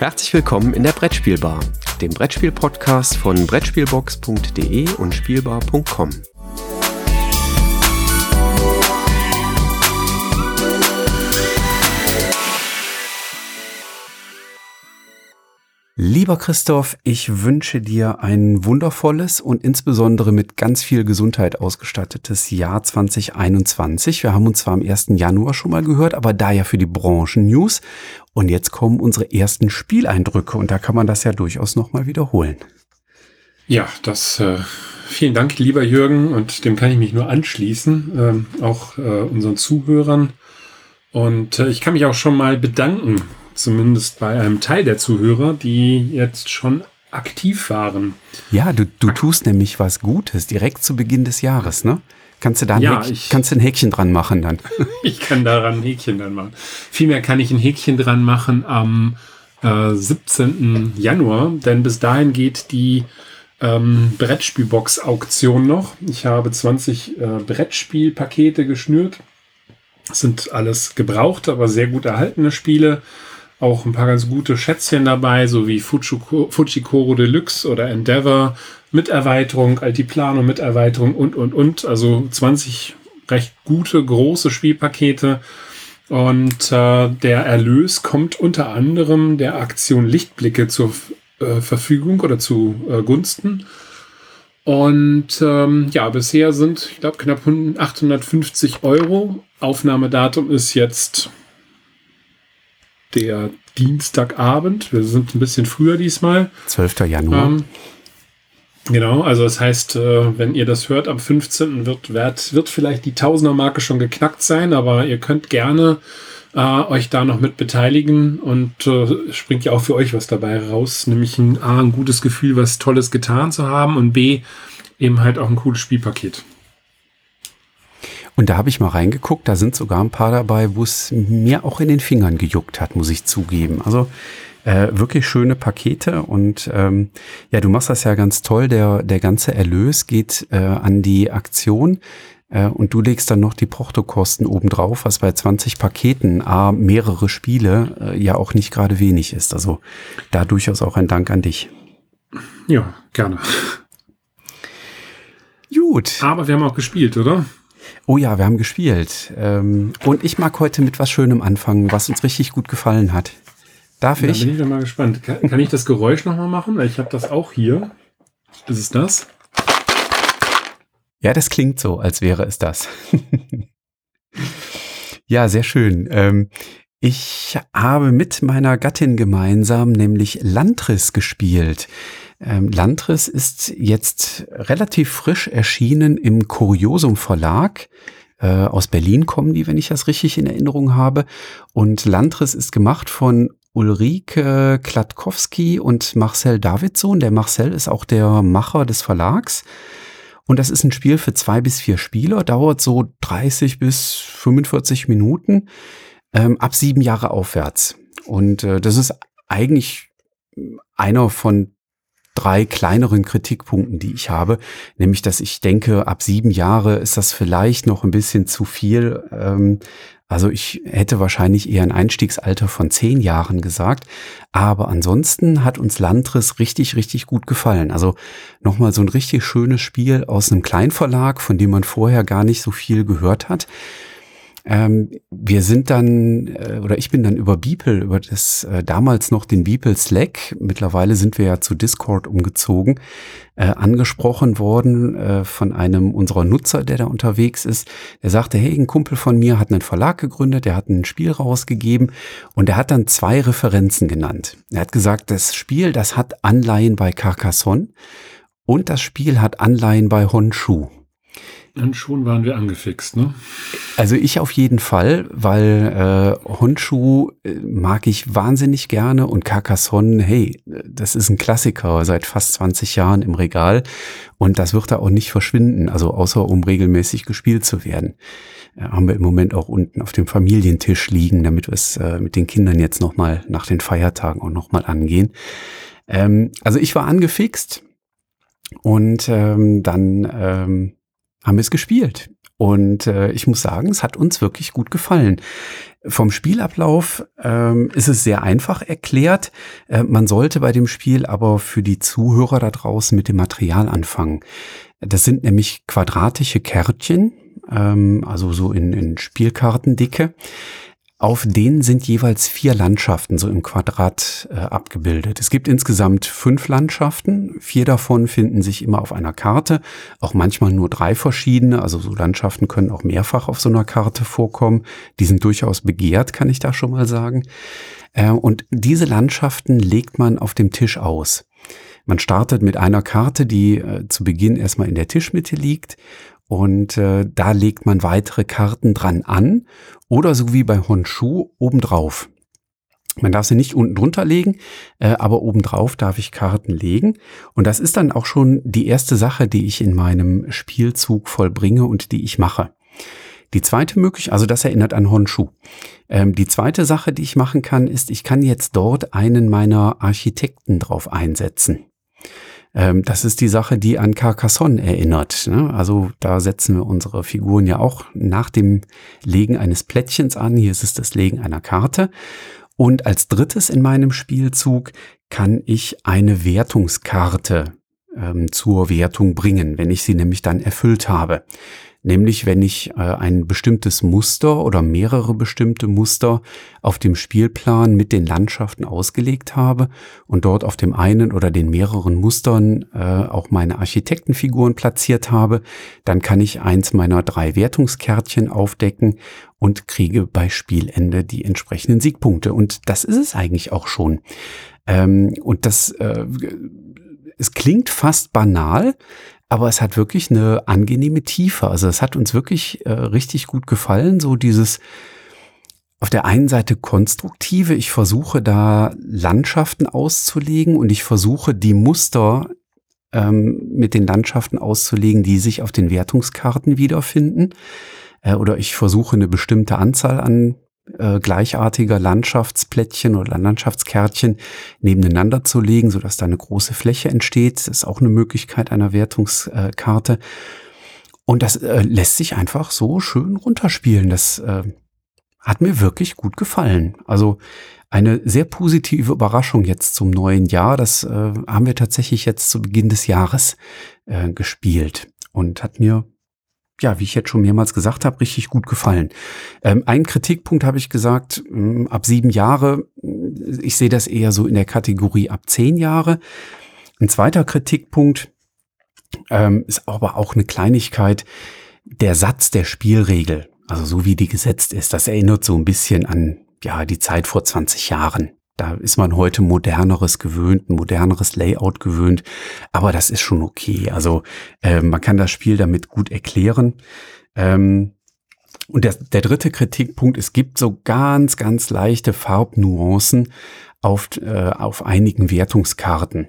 Herzlich willkommen in der Brettspielbar, dem Brettspiel-Podcast von Brettspielbox.de und Spielbar.com. Lieber Christoph, ich wünsche dir ein wundervolles und insbesondere mit ganz viel Gesundheit ausgestattetes Jahr 2021. Wir haben uns zwar am 1. Januar schon mal gehört, aber da ja für die Branchen-News. Und jetzt kommen unsere ersten Spieleindrücke und da kann man das ja durchaus nochmal wiederholen. Ja, das äh, vielen Dank, lieber Jürgen, und dem kann ich mich nur anschließen, ähm, auch äh, unseren Zuhörern. Und äh, ich kann mich auch schon mal bedanken zumindest bei einem Teil der Zuhörer, die jetzt schon aktiv waren. Ja, du, du tust nämlich was Gutes direkt zu Beginn des Jahres, ne? Kannst du da ein, ja, Häkchen, ich, kannst du ein Häkchen dran machen dann? ich kann daran ein Häkchen dran machen. Vielmehr kann ich ein Häkchen dran machen am äh, 17. Januar, denn bis dahin geht die ähm, Brettspielbox-Auktion noch. Ich habe 20 äh, Brettspielpakete geschnürt. Das sind alles gebrauchte, aber sehr gut erhaltene Spiele auch ein paar ganz gute Schätzchen dabei, so wie Fujikoro Deluxe oder Endeavor mit Erweiterung, Altiplano mit Erweiterung und, und, und. Also 20 recht gute, große Spielpakete. Und äh, der Erlös kommt unter anderem der Aktion Lichtblicke zur äh, Verfügung oder zu äh, Gunsten. Und ähm, ja, bisher sind, ich glaube, knapp 850 Euro. Aufnahmedatum ist jetzt der Dienstagabend. Wir sind ein bisschen früher diesmal. 12. Januar. Ähm, genau, also das heißt, äh, wenn ihr das hört, am 15. wird, wird, wird vielleicht die Tausender-Marke schon geknackt sein, aber ihr könnt gerne äh, euch da noch mit beteiligen und äh, springt ja auch für euch was dabei raus, nämlich ein A, ein gutes Gefühl, was Tolles getan zu haben und B, eben halt auch ein cooles Spielpaket. Und da habe ich mal reingeguckt, da sind sogar ein paar dabei, wo es mir auch in den Fingern gejuckt hat, muss ich zugeben. Also äh, wirklich schöne Pakete und ähm, ja, du machst das ja ganz toll. Der, der ganze Erlös geht äh, an die Aktion äh, und du legst dann noch die Portokosten obendrauf, was bei 20 Paketen, a, mehrere Spiele, äh, ja auch nicht gerade wenig ist. Also da durchaus auch ein Dank an dich. Ja, gerne. Gut. Aber wir haben auch gespielt, oder? Oh ja, wir haben gespielt. Ähm, und ich mag heute mit was Schönem anfangen, was uns richtig gut gefallen hat. Darf ich? Da bin ich mal gespannt. Kann, kann ich das Geräusch nochmal machen? Ich habe das auch hier. Ist es das? Ja, das klingt so, als wäre es das. ja, sehr schön. Ähm, ich habe mit meiner Gattin gemeinsam nämlich Lantris gespielt. Ähm, Lantris ist jetzt relativ frisch erschienen im Kuriosum Verlag. Äh, aus Berlin kommen die, wenn ich das richtig in Erinnerung habe. Und Lantris ist gemacht von Ulrike Klatkowski und Marcel Davidson. Der Marcel ist auch der Macher des Verlags. Und das ist ein Spiel für zwei bis vier Spieler, dauert so 30 bis 45 Minuten, ähm, ab sieben Jahre aufwärts. Und äh, das ist eigentlich einer von drei kleineren Kritikpunkten, die ich habe, nämlich dass ich denke, ab sieben Jahre ist das vielleicht noch ein bisschen zu viel. Ähm, also ich hätte wahrscheinlich eher ein Einstiegsalter von zehn Jahren gesagt. Aber ansonsten hat uns Landris richtig, richtig gut gefallen. Also nochmal so ein richtig schönes Spiel aus einem Kleinverlag, von dem man vorher gar nicht so viel gehört hat. Ähm, wir sind dann, äh, oder ich bin dann über Beeple, über das äh, damals noch den Beeple Slack, mittlerweile sind wir ja zu Discord umgezogen, äh, angesprochen worden äh, von einem unserer Nutzer, der da unterwegs ist. Der sagte, hey, ein Kumpel von mir hat einen Verlag gegründet, der hat ein Spiel rausgegeben und er hat dann zwei Referenzen genannt. Er hat gesagt, das Spiel, das hat Anleihen bei Carcassonne und das Spiel hat Anleihen bei Honshu. Und schon waren wir angefixt, ne? Also ich auf jeden Fall, weil äh, Honshu äh, mag ich wahnsinnig gerne und Carcassonne, hey, das ist ein Klassiker seit fast 20 Jahren im Regal und das wird da auch nicht verschwinden, also außer um regelmäßig gespielt zu werden. Äh, haben wir im Moment auch unten auf dem Familientisch liegen, damit wir es äh, mit den Kindern jetzt nochmal nach den Feiertagen auch nochmal angehen. Ähm, also ich war angefixt und ähm, dann ähm, haben wir es gespielt. Und äh, ich muss sagen, es hat uns wirklich gut gefallen. Vom Spielablauf ähm, ist es sehr einfach erklärt. Äh, man sollte bei dem Spiel aber für die Zuhörer da draußen mit dem Material anfangen. Das sind nämlich quadratische Kärtchen, ähm, also so in, in Spielkartendicke. Auf denen sind jeweils vier Landschaften so im Quadrat äh, abgebildet. Es gibt insgesamt fünf Landschaften. Vier davon finden sich immer auf einer Karte. Auch manchmal nur drei verschiedene. Also so Landschaften können auch mehrfach auf so einer Karte vorkommen. Die sind durchaus begehrt, kann ich da schon mal sagen. Äh, und diese Landschaften legt man auf dem Tisch aus. Man startet mit einer Karte, die äh, zu Beginn erstmal in der Tischmitte liegt und äh, da legt man weitere Karten dran an oder so wie bei Honshu obendrauf. Man darf sie nicht unten drunter legen, äh, aber obendrauf darf ich Karten legen. Und das ist dann auch schon die erste Sache, die ich in meinem Spielzug vollbringe und die ich mache. Die zweite Möglichkeit, also das erinnert an Honshu. Ähm, die zweite Sache, die ich machen kann, ist, ich kann jetzt dort einen meiner Architekten drauf einsetzen. Ähm, das ist die Sache, die an Carcassonne erinnert. Ne? Also da setzen wir unsere Figuren ja auch nach dem Legen eines Plättchens an. Hier ist es das Legen einer Karte. Und als drittes in meinem Spielzug kann ich eine Wertungskarte ähm, zur Wertung bringen, wenn ich sie nämlich dann erfüllt habe. Nämlich wenn ich äh, ein bestimmtes Muster oder mehrere bestimmte Muster auf dem Spielplan mit den Landschaften ausgelegt habe und dort auf dem einen oder den mehreren Mustern äh, auch meine Architektenfiguren platziert habe, dann kann ich eins meiner drei Wertungskärtchen aufdecken und kriege bei Spielende die entsprechenden Siegpunkte. Und das ist es eigentlich auch schon. Ähm, und das äh, es klingt fast banal, aber es hat wirklich eine angenehme Tiefe. Also es hat uns wirklich äh, richtig gut gefallen, so dieses auf der einen Seite konstruktive, ich versuche da Landschaften auszulegen und ich versuche die Muster ähm, mit den Landschaften auszulegen, die sich auf den Wertungskarten wiederfinden. Äh, oder ich versuche eine bestimmte Anzahl an äh, gleichartiger Landschaftsplättchen oder Landschaftskärtchen nebeneinander zu legen, sodass da eine große Fläche entsteht. Das ist auch eine Möglichkeit einer Wertungskarte. Und das äh, lässt sich einfach so schön runterspielen. Das äh, hat mir wirklich gut gefallen. Also eine sehr positive Überraschung jetzt zum neuen Jahr. Das äh, haben wir tatsächlich jetzt zu Beginn des Jahres äh, gespielt und hat mir ja, wie ich jetzt schon mehrmals gesagt habe, richtig gut gefallen. Ähm, ein Kritikpunkt habe ich gesagt, mh, hm, ab sieben Jahre, ich sehe das eher so in der Kategorie ab zehn Jahre. Ein zweiter Kritikpunkt ähm, ist aber auch eine Kleinigkeit, der Satz der Spielregel, also so wie die gesetzt ist, das erinnert so ein bisschen an ja die Zeit vor 20 Jahren. Da ist man heute moderneres gewöhnt, ein moderneres Layout gewöhnt. Aber das ist schon okay. Also äh, man kann das Spiel damit gut erklären. Ähm, und der, der dritte Kritikpunkt, es gibt so ganz, ganz leichte Farbnuancen auf, äh, auf einigen Wertungskarten.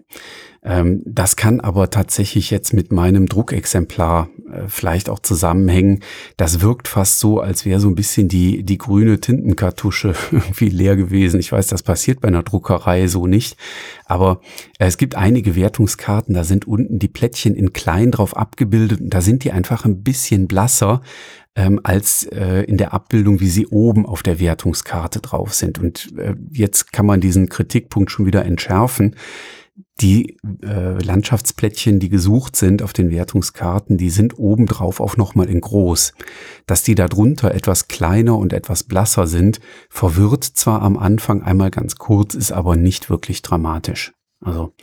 Ähm, das kann aber tatsächlich jetzt mit meinem Druckexemplar äh, vielleicht auch zusammenhängen. Das wirkt fast so, als wäre so ein bisschen die, die grüne Tintenkartusche irgendwie leer gewesen. Ich weiß, das passiert bei einer Druckerei so nicht. Aber äh, es gibt einige Wertungskarten, da sind unten die Plättchen in klein drauf abgebildet und da sind die einfach ein bisschen blasser ähm, als äh, in der Abbildung, wie sie oben auf der Wertungskarte drauf sind. Und äh, jetzt kann man diesen Kritikpunkt schon wieder entschärfen die äh, Landschaftsplättchen, die gesucht sind auf den Wertungskarten, die sind obendrauf auch nochmal in groß. Dass die darunter etwas kleiner und etwas blasser sind, verwirrt zwar am Anfang einmal ganz kurz, ist aber nicht wirklich dramatisch. Also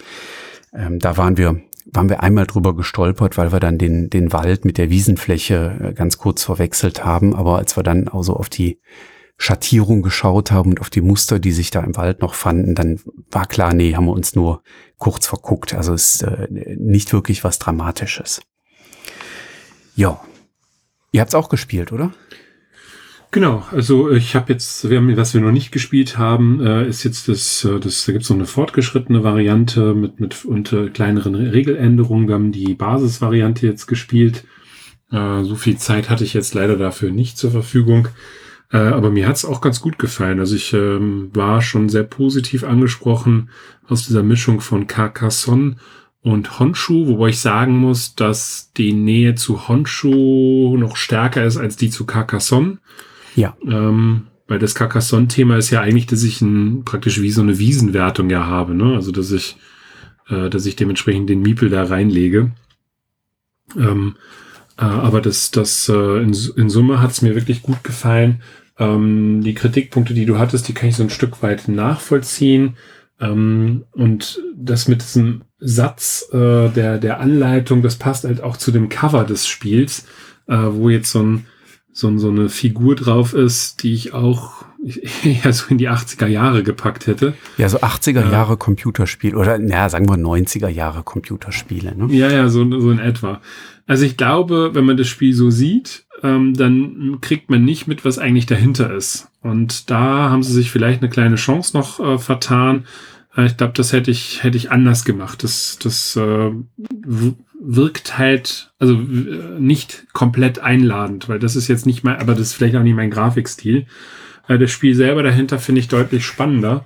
ähm, da waren wir, waren wir einmal drüber gestolpert, weil wir dann den, den Wald mit der Wiesenfläche äh, ganz kurz verwechselt haben. Aber als wir dann also auf die Schattierung geschaut haben und auf die Muster, die sich da im Wald noch fanden, dann war klar, nee, haben wir uns nur kurz verguckt. Also ist äh, nicht wirklich was Dramatisches. Ja. Ihr habt's auch gespielt, oder? Genau, also ich habe jetzt, wir haben, was wir noch nicht gespielt haben, äh, ist jetzt das, äh, das da gibt's noch eine fortgeschrittene Variante mit, mit unter kleineren Regeländerungen. Wir haben die Basisvariante jetzt gespielt. Äh, so viel Zeit hatte ich jetzt leider dafür nicht zur Verfügung. Äh, aber mir hat's auch ganz gut gefallen. Also ich ähm, war schon sehr positiv angesprochen aus dieser Mischung von Carcassonne und Honshu, wobei ich sagen muss, dass die Nähe zu Honshu noch stärker ist als die zu Carcassonne. Ja. Ähm, weil das Carcassonne-Thema ist ja eigentlich, dass ich ein, praktisch wie so eine Wiesenwertung ja habe, ne? Also dass ich, äh, dass ich dementsprechend den Miepel da reinlege. Ähm, äh, aber das, das äh, in, in Summe hat es mir wirklich gut gefallen. Ähm, die Kritikpunkte, die du hattest, die kann ich so ein Stück weit nachvollziehen. Ähm, und das mit diesem Satz äh, der, der Anleitung, das passt halt auch zu dem Cover des Spiels, äh, wo jetzt so, ein, so, so eine Figur drauf ist, die ich auch ja so in die 80er Jahre gepackt hätte. Ja, so 80er Jahre Computerspiel oder ja, sagen wir 90er Jahre Computerspiele. Ne? Ja, ja, so, so in etwa. Also ich glaube, wenn man das Spiel so sieht, ähm, dann kriegt man nicht mit, was eigentlich dahinter ist. Und da haben sie sich vielleicht eine kleine Chance noch äh, vertan. Äh, ich glaube, das hätte ich, hätte ich anders gemacht. Das, das äh, wirkt halt, also äh, nicht komplett einladend, weil das ist jetzt nicht mein, aber das ist vielleicht auch nicht mein Grafikstil. Äh, das Spiel selber dahinter finde ich deutlich spannender.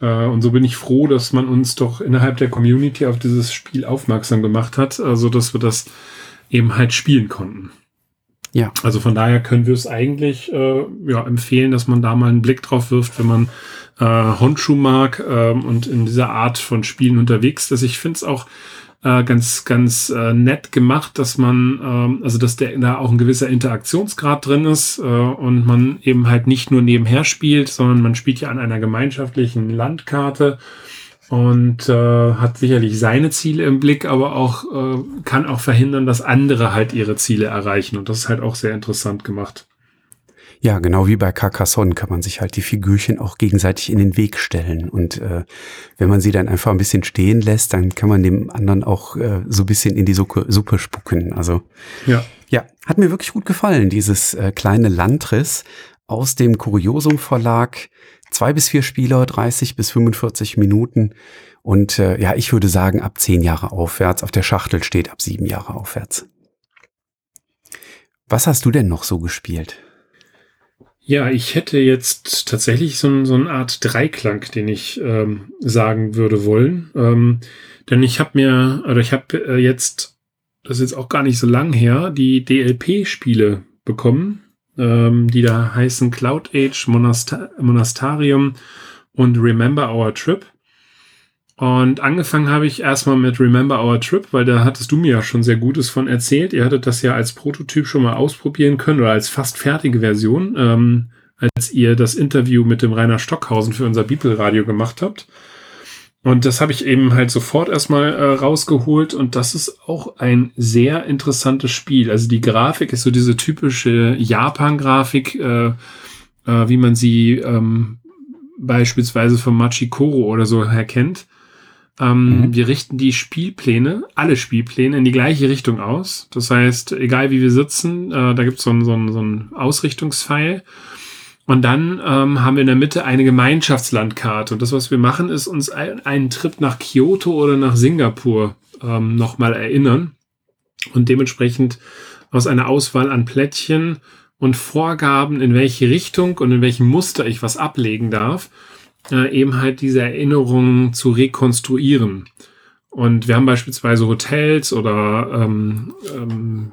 Äh, und so bin ich froh, dass man uns doch innerhalb der Community auf dieses Spiel aufmerksam gemacht hat, also dass wir das eben halt spielen konnten. Ja. Also von daher können wir es eigentlich äh, ja, empfehlen, dass man da mal einen Blick drauf wirft, wenn man äh, Honshu mag ähm, und in dieser Art von Spielen unterwegs ist. Ich finde es auch äh, ganz, ganz äh, nett gemacht, dass man, ähm, also dass der da auch ein gewisser Interaktionsgrad drin ist äh, und man eben halt nicht nur nebenher spielt, sondern man spielt ja an einer gemeinschaftlichen Landkarte und äh, hat sicherlich seine Ziele im Blick, aber auch äh, kann auch verhindern, dass andere halt ihre Ziele erreichen. Und das ist halt auch sehr interessant gemacht. Ja, genau wie bei Carcassonne kann man sich halt die Figürchen auch gegenseitig in den Weg stellen. Und äh, wenn man sie dann einfach ein bisschen stehen lässt, dann kann man dem anderen auch äh, so ein bisschen in die Suppe, Suppe spucken. Also ja. ja, hat mir wirklich gut gefallen, dieses äh, kleine Landriss aus dem Kuriosum Verlag zwei bis vier Spieler, 30 bis 45 Minuten. Und äh, ja, ich würde sagen, ab zehn Jahre aufwärts. Auf der Schachtel steht ab sieben Jahre aufwärts. Was hast du denn noch so gespielt? Ja, ich hätte jetzt tatsächlich so, so eine Art Dreiklang, den ich ähm, sagen würde wollen. Ähm, denn ich habe mir, oder ich habe äh, jetzt, das ist jetzt auch gar nicht so lang her, die DLP-Spiele bekommen ähm, die da heißen Cloud Age, Monasta Monastarium und Remember Our Trip. Und angefangen habe ich erstmal mit Remember Our Trip, weil da hattest du mir ja schon sehr Gutes von erzählt. Ihr hattet das ja als Prototyp schon mal ausprobieren können oder als fast fertige Version, ähm, als ihr das Interview mit dem Rainer Stockhausen für unser Bibelradio gemacht habt. Und das habe ich eben halt sofort erstmal äh, rausgeholt und das ist auch ein sehr interessantes Spiel. Also die Grafik ist so diese typische Japan-Grafik, äh, äh, wie man sie ähm, beispielsweise von Machikoro oder so erkennt. Ähm, mhm. Wir richten die Spielpläne, alle Spielpläne in die gleiche Richtung aus. Das heißt, egal wie wir sitzen, äh, da gibt so es so ein, so ein Ausrichtungspfeil. Und dann ähm, haben wir in der Mitte eine Gemeinschaftslandkarte. Und das, was wir machen, ist uns ein, einen Trip nach Kyoto oder nach Singapur ähm, nochmal erinnern. Und dementsprechend aus einer Auswahl an Plättchen und Vorgaben, in welche Richtung und in welchem Muster ich was ablegen darf, äh, eben halt diese Erinnerungen zu rekonstruieren. Und wir haben beispielsweise Hotels oder ähm, ähm,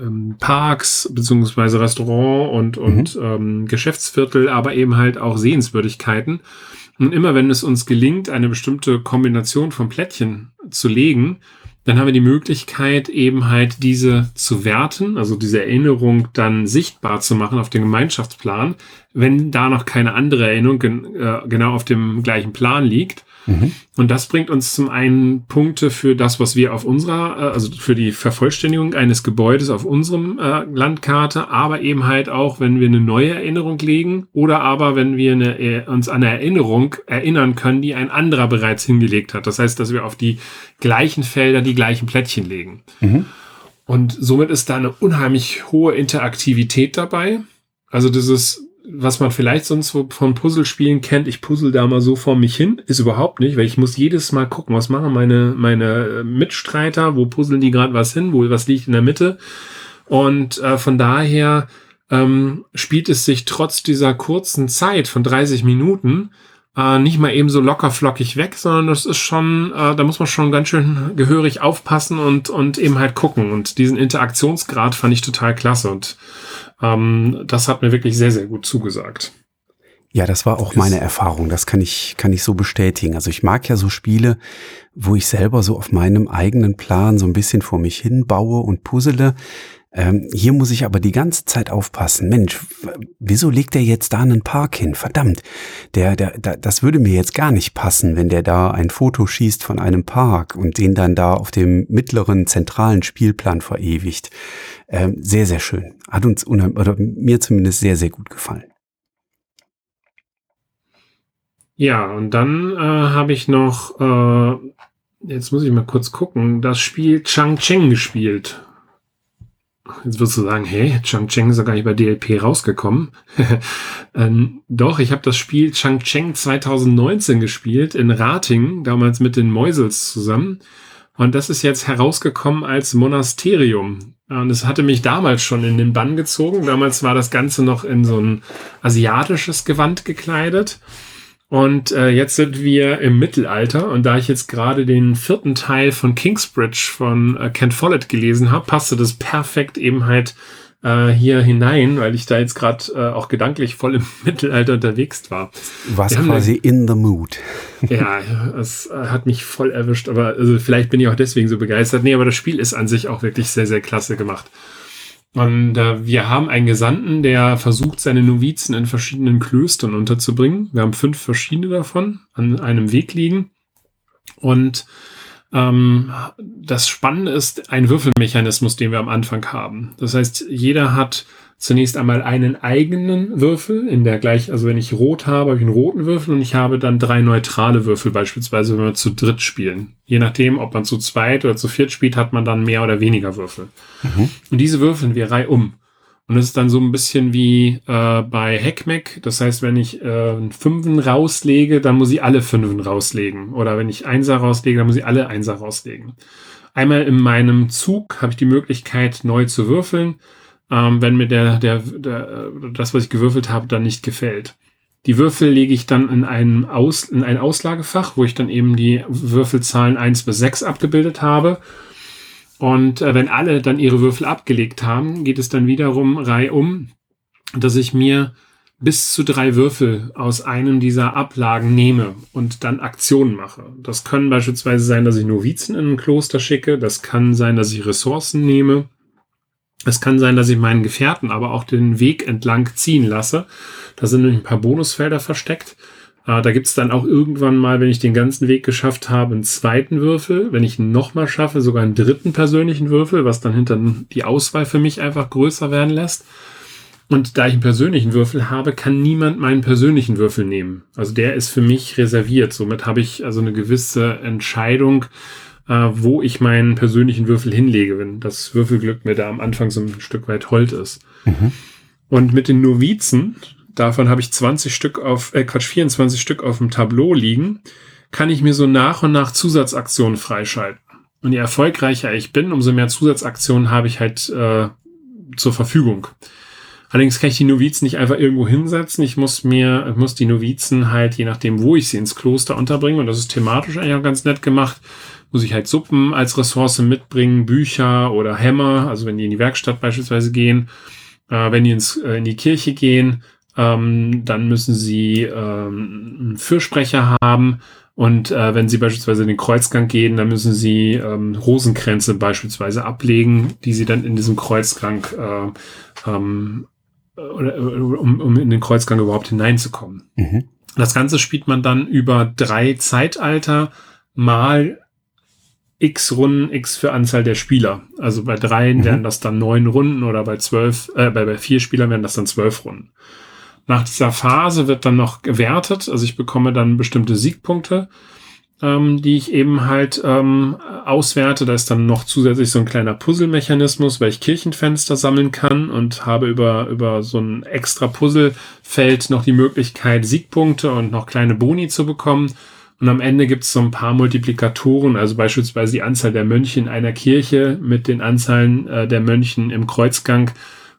ähm, Parks beziehungsweise Restaurant und, und mhm. ähm, Geschäftsviertel, aber eben halt auch Sehenswürdigkeiten. Und immer wenn es uns gelingt, eine bestimmte Kombination von Plättchen zu legen, dann haben wir die Möglichkeit, eben halt diese zu werten, also diese Erinnerung dann sichtbar zu machen auf dem Gemeinschaftsplan, wenn da noch keine andere Erinnerung äh, genau auf dem gleichen Plan liegt. Mhm. Und das bringt uns zum einen Punkte für das, was wir auf unserer, äh, also für die Vervollständigung eines Gebäudes auf unserem äh, Landkarte, aber eben halt auch, wenn wir eine neue Erinnerung legen oder aber wenn wir eine, äh, uns an eine Erinnerung erinnern können, die ein anderer bereits hingelegt hat. Das heißt, dass wir auf die gleichen Felder die gleichen Plättchen legen. Mhm. Und somit ist da eine unheimlich hohe Interaktivität dabei. Also das ist was man vielleicht sonst so von Puzzlespielen kennt, ich puzzle da mal so vor mich hin, ist überhaupt nicht, weil ich muss jedes Mal gucken, was machen meine, meine Mitstreiter, wo puzzeln die gerade was hin, wo was liegt in der Mitte. Und äh, von daher ähm, spielt es sich trotz dieser kurzen Zeit von 30 Minuten äh, nicht mal eben so locker flockig weg, sondern das ist schon, äh, da muss man schon ganz schön gehörig aufpassen und, und eben halt gucken. Und diesen Interaktionsgrad fand ich total klasse und ähm, das hat mir wirklich sehr, sehr gut zugesagt. Ja, das war auch meine Erfahrung. Das kann ich, kann ich so bestätigen. Also ich mag ja so Spiele, wo ich selber so auf meinem eigenen Plan so ein bisschen vor mich hin baue und puzzle. Ähm, hier muss ich aber die ganze Zeit aufpassen. Mensch, wieso legt der jetzt da einen Park hin? Verdammt, der, der, der, das würde mir jetzt gar nicht passen, wenn der da ein Foto schießt von einem Park und den dann da auf dem mittleren zentralen Spielplan verewigt. Ähm, sehr, sehr schön. Hat uns oder mir zumindest sehr, sehr gut gefallen. Ja, und dann äh, habe ich noch, äh, jetzt muss ich mal kurz gucken, das Spiel Chang-Cheng gespielt. Jetzt wirst du sagen, hey, Chang-Cheng ist ja gar nicht bei DLP rausgekommen. ähm, doch, ich habe das Spiel Chang-Cheng 2019 gespielt in Rating, damals mit den Mäusels zusammen. Und das ist jetzt herausgekommen als Monasterium. Und es hatte mich damals schon in den Bann gezogen. Damals war das Ganze noch in so ein asiatisches Gewand gekleidet. Und äh, jetzt sind wir im Mittelalter und da ich jetzt gerade den vierten Teil von Kingsbridge von äh, Ken Follett gelesen habe, passte das perfekt eben halt äh, hier hinein, weil ich da jetzt gerade äh, auch gedanklich voll im Mittelalter unterwegs war. Du warst quasi in the mood. ja, es äh, hat mich voll erwischt, aber also vielleicht bin ich auch deswegen so begeistert. Nee, aber das Spiel ist an sich auch wirklich sehr, sehr klasse gemacht. Und äh, wir haben einen Gesandten, der versucht, seine Novizen in verschiedenen Klöstern unterzubringen. Wir haben fünf verschiedene davon an einem Weg liegen. Und ähm, das Spannende ist ein Würfelmechanismus, den wir am Anfang haben. Das heißt, jeder hat zunächst einmal einen eigenen Würfel in der gleich, also wenn ich rot habe, habe ich einen roten Würfel und ich habe dann drei neutrale Würfel, beispielsweise wenn wir zu dritt spielen. Je nachdem, ob man zu zweit oder zu viert spielt, hat man dann mehr oder weniger Würfel. Mhm. Und diese würfeln wir reihum. Und das ist dann so ein bisschen wie äh, bei Hackmack. Das heißt, wenn ich äh, einen Fünfen rauslege, dann muss ich alle Fünfen rauslegen. Oder wenn ich Einser rauslege, dann muss ich alle Einser rauslegen. Einmal in meinem Zug habe ich die Möglichkeit, neu zu würfeln ähm, wenn mir der, der, der, das, was ich gewürfelt habe, dann nicht gefällt. Die Würfel lege ich dann in, einen Aus, in ein Auslagefach, wo ich dann eben die Würfelzahlen eins bis sechs abgebildet habe. Und äh, wenn alle dann ihre Würfel abgelegt haben, geht es dann wiederum reihum, dass ich mir bis zu drei Würfel aus einem dieser Ablagen nehme und dann Aktionen mache. Das können beispielsweise sein, dass ich Novizen in ein Kloster schicke. Das kann sein, dass ich Ressourcen nehme. Es kann sein, dass ich meinen Gefährten aber auch den Weg entlang ziehen lasse. Da sind nämlich ein paar Bonusfelder versteckt. Äh, da gibt's dann auch irgendwann mal, wenn ich den ganzen Weg geschafft habe, einen zweiten Würfel. Wenn ich ihn nochmal schaffe, sogar einen dritten persönlichen Würfel, was dann hinter die Auswahl für mich einfach größer werden lässt. Und da ich einen persönlichen Würfel habe, kann niemand meinen persönlichen Würfel nehmen. Also der ist für mich reserviert. Somit habe ich also eine gewisse Entscheidung, wo ich meinen persönlichen Würfel hinlege, wenn das Würfelglück mir da am Anfang so ein Stück weit hold ist. Mhm. Und mit den Novizen, davon habe ich 20 Stück auf, äh, Quatsch, 24 Stück auf dem Tableau liegen, kann ich mir so nach und nach Zusatzaktionen freischalten. Und je erfolgreicher ich bin, umso mehr Zusatzaktionen habe ich halt äh, zur Verfügung. Allerdings kann ich die Novizen nicht einfach irgendwo hinsetzen. Ich muss mir, ich muss die Novizen halt, je nachdem, wo ich sie ins Kloster unterbringe, und das ist thematisch eigentlich auch ganz nett gemacht, muss ich halt Suppen als Ressource mitbringen, Bücher oder Hämmer, also wenn die in die Werkstatt beispielsweise gehen. Äh, wenn die ins, äh, in die Kirche gehen, ähm, dann müssen sie ähm, einen Fürsprecher haben. Und äh, wenn sie beispielsweise in den Kreuzgang gehen, dann müssen sie ähm, Rosenkränze beispielsweise ablegen, die sie dann in diesem Kreuzgang, äh, ähm, oder, um, um in den Kreuzgang überhaupt hineinzukommen. Mhm. Das Ganze spielt man dann über drei Zeitalter mal x Runden, x für Anzahl der Spieler. Also bei dreien mhm. wären das dann neun Runden oder bei zwölf, äh, bei, bei vier Spielern wären das dann zwölf Runden. Nach dieser Phase wird dann noch gewertet, also ich bekomme dann bestimmte Siegpunkte, ähm, die ich eben halt ähm, auswerte. Da ist dann noch zusätzlich so ein kleiner Puzzle-Mechanismus, weil ich Kirchenfenster sammeln kann und habe über, über so ein extra Puzzlefeld noch die Möglichkeit, Siegpunkte und noch kleine Boni zu bekommen. Und am Ende gibt es so ein paar Multiplikatoren, also beispielsweise die Anzahl der Mönche in einer Kirche mit den Anzahlen äh, der Mönchen im Kreuzgang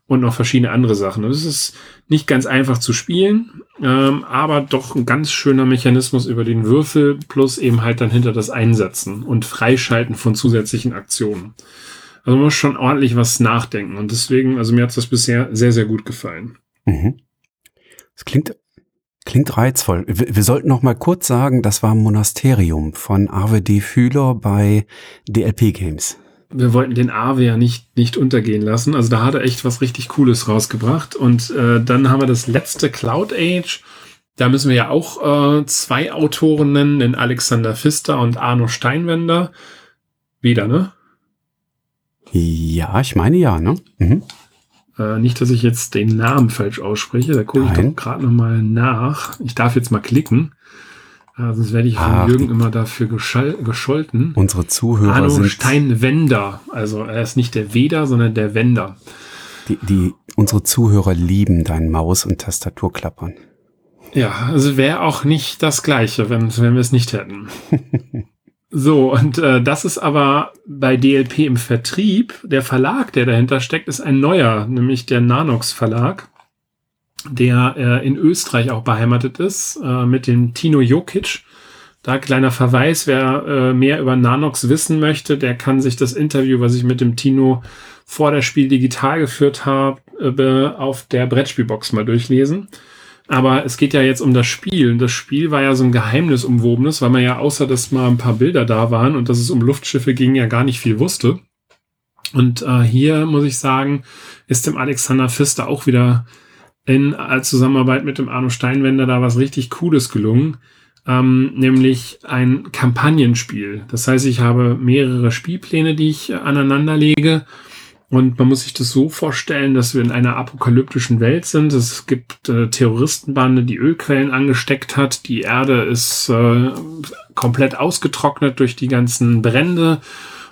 und noch verschiedene andere Sachen. Es ist nicht ganz einfach zu spielen, ähm, aber doch ein ganz schöner Mechanismus über den Würfel plus eben halt dann hinter das Einsetzen und Freischalten von zusätzlichen Aktionen. Also man muss schon ordentlich was nachdenken und deswegen, also mir hat das bisher sehr, sehr gut gefallen. Mhm. Das klingt, klingt reizvoll. Wir, wir sollten noch mal kurz sagen, das war Monasterium von Arve D. Fühler bei DLP Games wir wollten den Aave ja nicht, nicht untergehen lassen. Also da hat er echt was richtig Cooles rausgebracht. Und äh, dann haben wir das letzte Cloud Age. Da müssen wir ja auch äh, zwei Autoren nennen, den Alexander Pfister und Arno Steinwender. Wieder, ne? Ja, ich meine ja, ne? Mhm. Äh, nicht, dass ich jetzt den Namen falsch ausspreche. Da gucke ich doch gerade noch mal nach. Ich darf jetzt mal klicken. Ja, sonst werde ich von Ach, Jürgen immer dafür gescholten. Unsere Zuhörer Arno sind Steinwender. Also er ist nicht der Weder, sondern der Wender. Die, die, unsere Zuhörer lieben dein Maus- und Tastaturklappern. Ja, also wäre auch nicht das Gleiche, wenn, wenn wir es nicht hätten. so, und äh, das ist aber bei DLP im Vertrieb. Der Verlag, der dahinter steckt, ist ein neuer, nämlich der Nanox Verlag der äh, in Österreich auch beheimatet ist, äh, mit dem Tino Jokic. Da kleiner Verweis, wer äh, mehr über Nanox wissen möchte, der kann sich das Interview, was ich mit dem Tino vor der Spiel digital geführt habe, äh, auf der Brettspielbox mal durchlesen. Aber es geht ja jetzt um das Spiel. Und das Spiel war ja so ein Geheimnis umwobenes, weil man ja außer, dass mal ein paar Bilder da waren und dass es um Luftschiffe ging, ja gar nicht viel wusste. Und äh, hier muss ich sagen, ist dem Alexander Pfister auch wieder in Zusammenarbeit mit dem Arno Steinwender da was richtig Cooles gelungen, ähm, nämlich ein Kampagnenspiel. Das heißt, ich habe mehrere Spielpläne, die ich aneinander lege. Und man muss sich das so vorstellen, dass wir in einer apokalyptischen Welt sind. Es gibt äh, Terroristenbande, die Ölquellen angesteckt hat. Die Erde ist äh, komplett ausgetrocknet durch die ganzen Brände.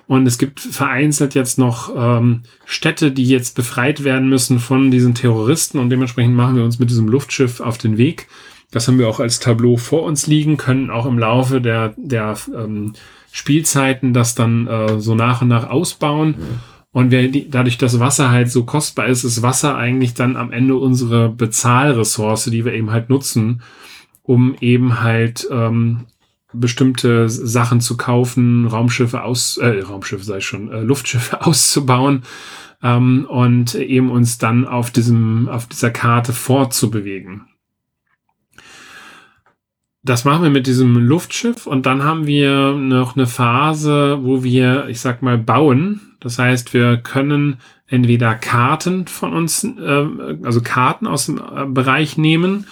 Und es gibt vereinzelt jetzt noch ähm, Städte, die jetzt befreit werden müssen von diesen Terroristen. Und dementsprechend machen wir uns mit diesem Luftschiff auf den Weg. Das haben wir auch als Tableau vor uns liegen, können auch im Laufe der, der ähm, Spielzeiten das dann äh, so nach und nach ausbauen. Mhm. Und wir, dadurch, dass Wasser halt so kostbar ist, ist Wasser eigentlich dann am Ende unsere Bezahlressource, die wir eben halt nutzen, um eben halt ähm, bestimmte Sachen zu kaufen, Raumschiffe aus, äh, Raumschiffe sei schon, äh, Luftschiffe auszubauen ähm, und eben uns dann auf diesem, auf dieser Karte fortzubewegen. Das machen wir mit diesem Luftschiff und dann haben wir noch eine Phase, wo wir, ich sag mal, bauen. Das heißt, wir können entweder Karten von uns, äh, also Karten aus dem äh, Bereich nehmen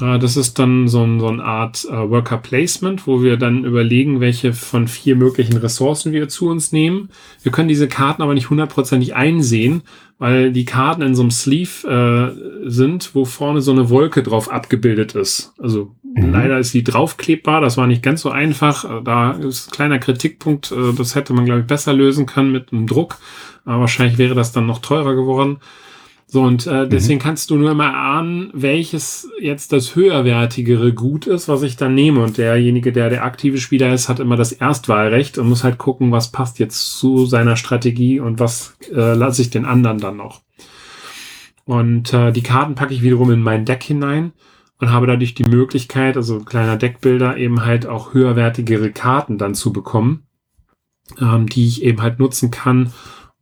äh, das ist dann so, ein, so eine Art äh, Worker Placement, wo wir dann überlegen, welche von vier möglichen Ressourcen wir zu uns nehmen. Wir können diese Karten aber nicht hundertprozentig einsehen, weil die Karten in so einem Sleeve äh, sind, wo vorne so eine Wolke drauf abgebildet ist. Also mhm. leider ist die draufklebbar, das war nicht ganz so einfach. Äh, da ist ein kleiner Kritikpunkt, äh, das hätte man, glaube ich, besser lösen können mit einem Druck. Aber wahrscheinlich wäre das dann noch teurer geworden. So, und äh, mhm. deswegen mhm. kannst du nur mal ahnen, welches jetzt das höherwertigere Gut ist, was ich dann nehme. Und derjenige, der der aktive Spieler ist, hat immer das Erstwahlrecht und muss halt gucken, was passt jetzt zu seiner Strategie und was äh, lasse ich den anderen dann noch. Und äh, die Karten packe ich wiederum in mein Deck hinein und habe dadurch die Möglichkeit, also kleiner Deckbilder, eben halt auch höherwertigere Karten dann zu bekommen, ähm, die ich eben halt nutzen kann,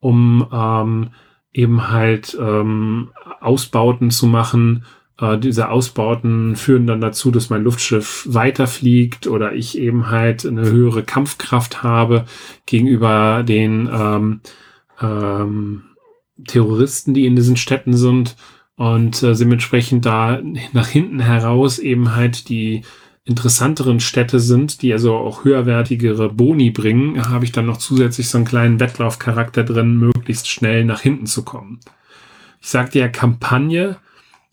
um ähm, eben halt ähm, Ausbauten zu machen. Äh, diese Ausbauten führen dann dazu, dass mein Luftschiff weiterfliegt oder ich eben halt eine höhere Kampfkraft habe gegenüber den ähm, ähm, Terroristen, die in diesen Städten sind und äh, dementsprechend da nach hinten heraus eben halt die interessanteren Städte sind, die also auch höherwertigere Boni bringen, habe ich dann noch zusätzlich so einen kleinen Wettlaufcharakter drin, möglichst schnell nach hinten zu kommen. Ich sagte ja Kampagne,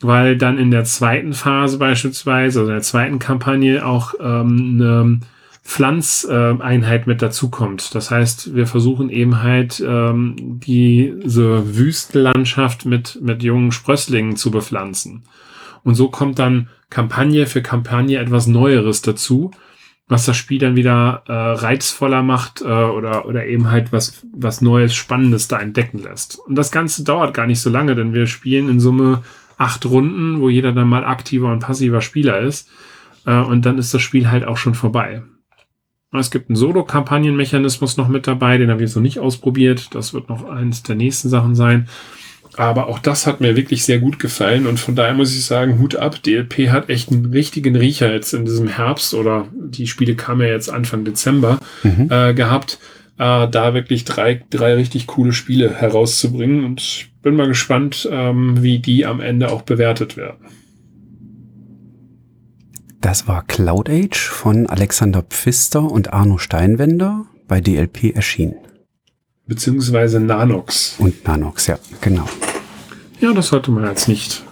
weil dann in der zweiten Phase beispielsweise, also in der zweiten Kampagne auch ähm, eine Pflanzeinheit mit dazukommt. Das heißt, wir versuchen eben halt ähm, diese Wüstenlandschaft mit, mit jungen Sprösslingen zu bepflanzen. Und so kommt dann Kampagne für Kampagne etwas Neueres dazu. was das Spiel dann wieder äh, reizvoller macht äh, oder, oder eben halt was, was Neues, Spannendes da entdecken lässt. Und das Ganze dauert gar nicht so lange, denn wir spielen in Summe acht Runden, wo jeder dann mal aktiver und passiver Spieler ist. Äh, und dann ist das Spiel halt auch schon vorbei. Es gibt einen Solo-Kampagnenmechanismus noch mit dabei, den habe ich noch nicht ausprobiert. Das wird noch eines der nächsten Sachen sein. Aber auch das hat mir wirklich sehr gut gefallen und von daher muss ich sagen, Hut ab. DLP hat echt einen richtigen Riecher jetzt in diesem Herbst oder die Spiele kamen ja jetzt Anfang Dezember mhm. äh, gehabt, äh, da wirklich drei, drei richtig coole Spiele herauszubringen und ich bin mal gespannt, ähm, wie die am Ende auch bewertet werden. Das war Cloud Age von Alexander Pfister und Arno Steinwender bei DLP erschienen. Beziehungsweise Nanox. Und Nanox, ja, genau. Ja, das sollte man jetzt nicht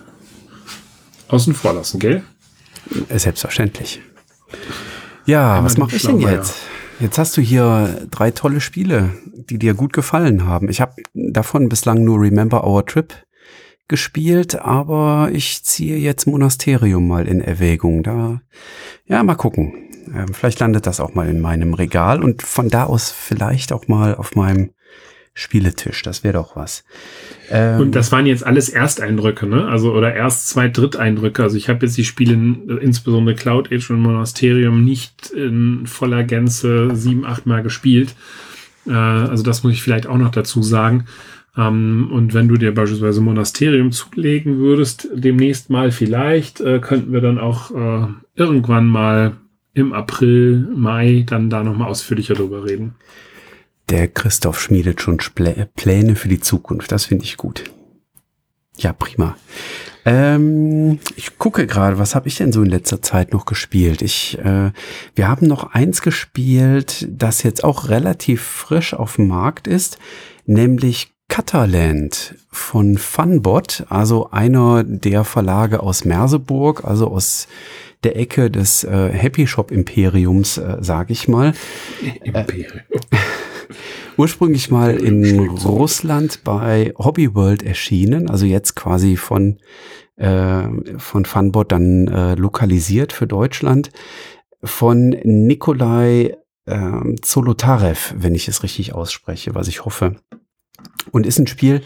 außen vor lassen, gell? Selbstverständlich. Ja, Einmal was mache ich denn jetzt? Jetzt hast du hier drei tolle Spiele, die dir gut gefallen haben. Ich habe davon bislang nur Remember Our Trip gespielt, aber ich ziehe jetzt Monasterium mal in Erwägung. Da, ja, mal gucken. Ähm, vielleicht landet das auch mal in meinem Regal und von da aus vielleicht auch mal auf meinem Spieletisch. Das wäre doch was. Ähm, und das waren jetzt alles Ersteindrücke, ne? Also oder erst zwei Dritteindrücke. Also ich habe jetzt die Spiele, insbesondere Cloud Age und Monasterium, nicht in voller Gänze sieben, acht Mal gespielt. Äh, also das muss ich vielleicht auch noch dazu sagen. Ähm, und wenn du dir beispielsweise Monasterium zulegen würdest, demnächst mal vielleicht, äh, könnten wir dann auch äh, irgendwann mal im April, Mai dann da nochmal ausführlicher drüber reden. Der Christoph schmiedet schon Pläne für die Zukunft. Das finde ich gut. Ja, prima. Ähm, ich gucke gerade, was habe ich denn so in letzter Zeit noch gespielt? Ich, äh, wir haben noch eins gespielt, das jetzt auch relativ frisch auf dem Markt ist, nämlich Cataland von Funbot, also einer der Verlage aus Merseburg, also aus der Ecke des äh, Happy Shop Imperiums, äh, sage ich mal. Imperium. Äh, ursprünglich mal in Russland bei Hobby World erschienen, also jetzt quasi von, äh, von Funbot dann äh, lokalisiert für Deutschland, von Nikolai äh, Zolotarev, wenn ich es richtig ausspreche, was ich hoffe. Und ist ein Spiel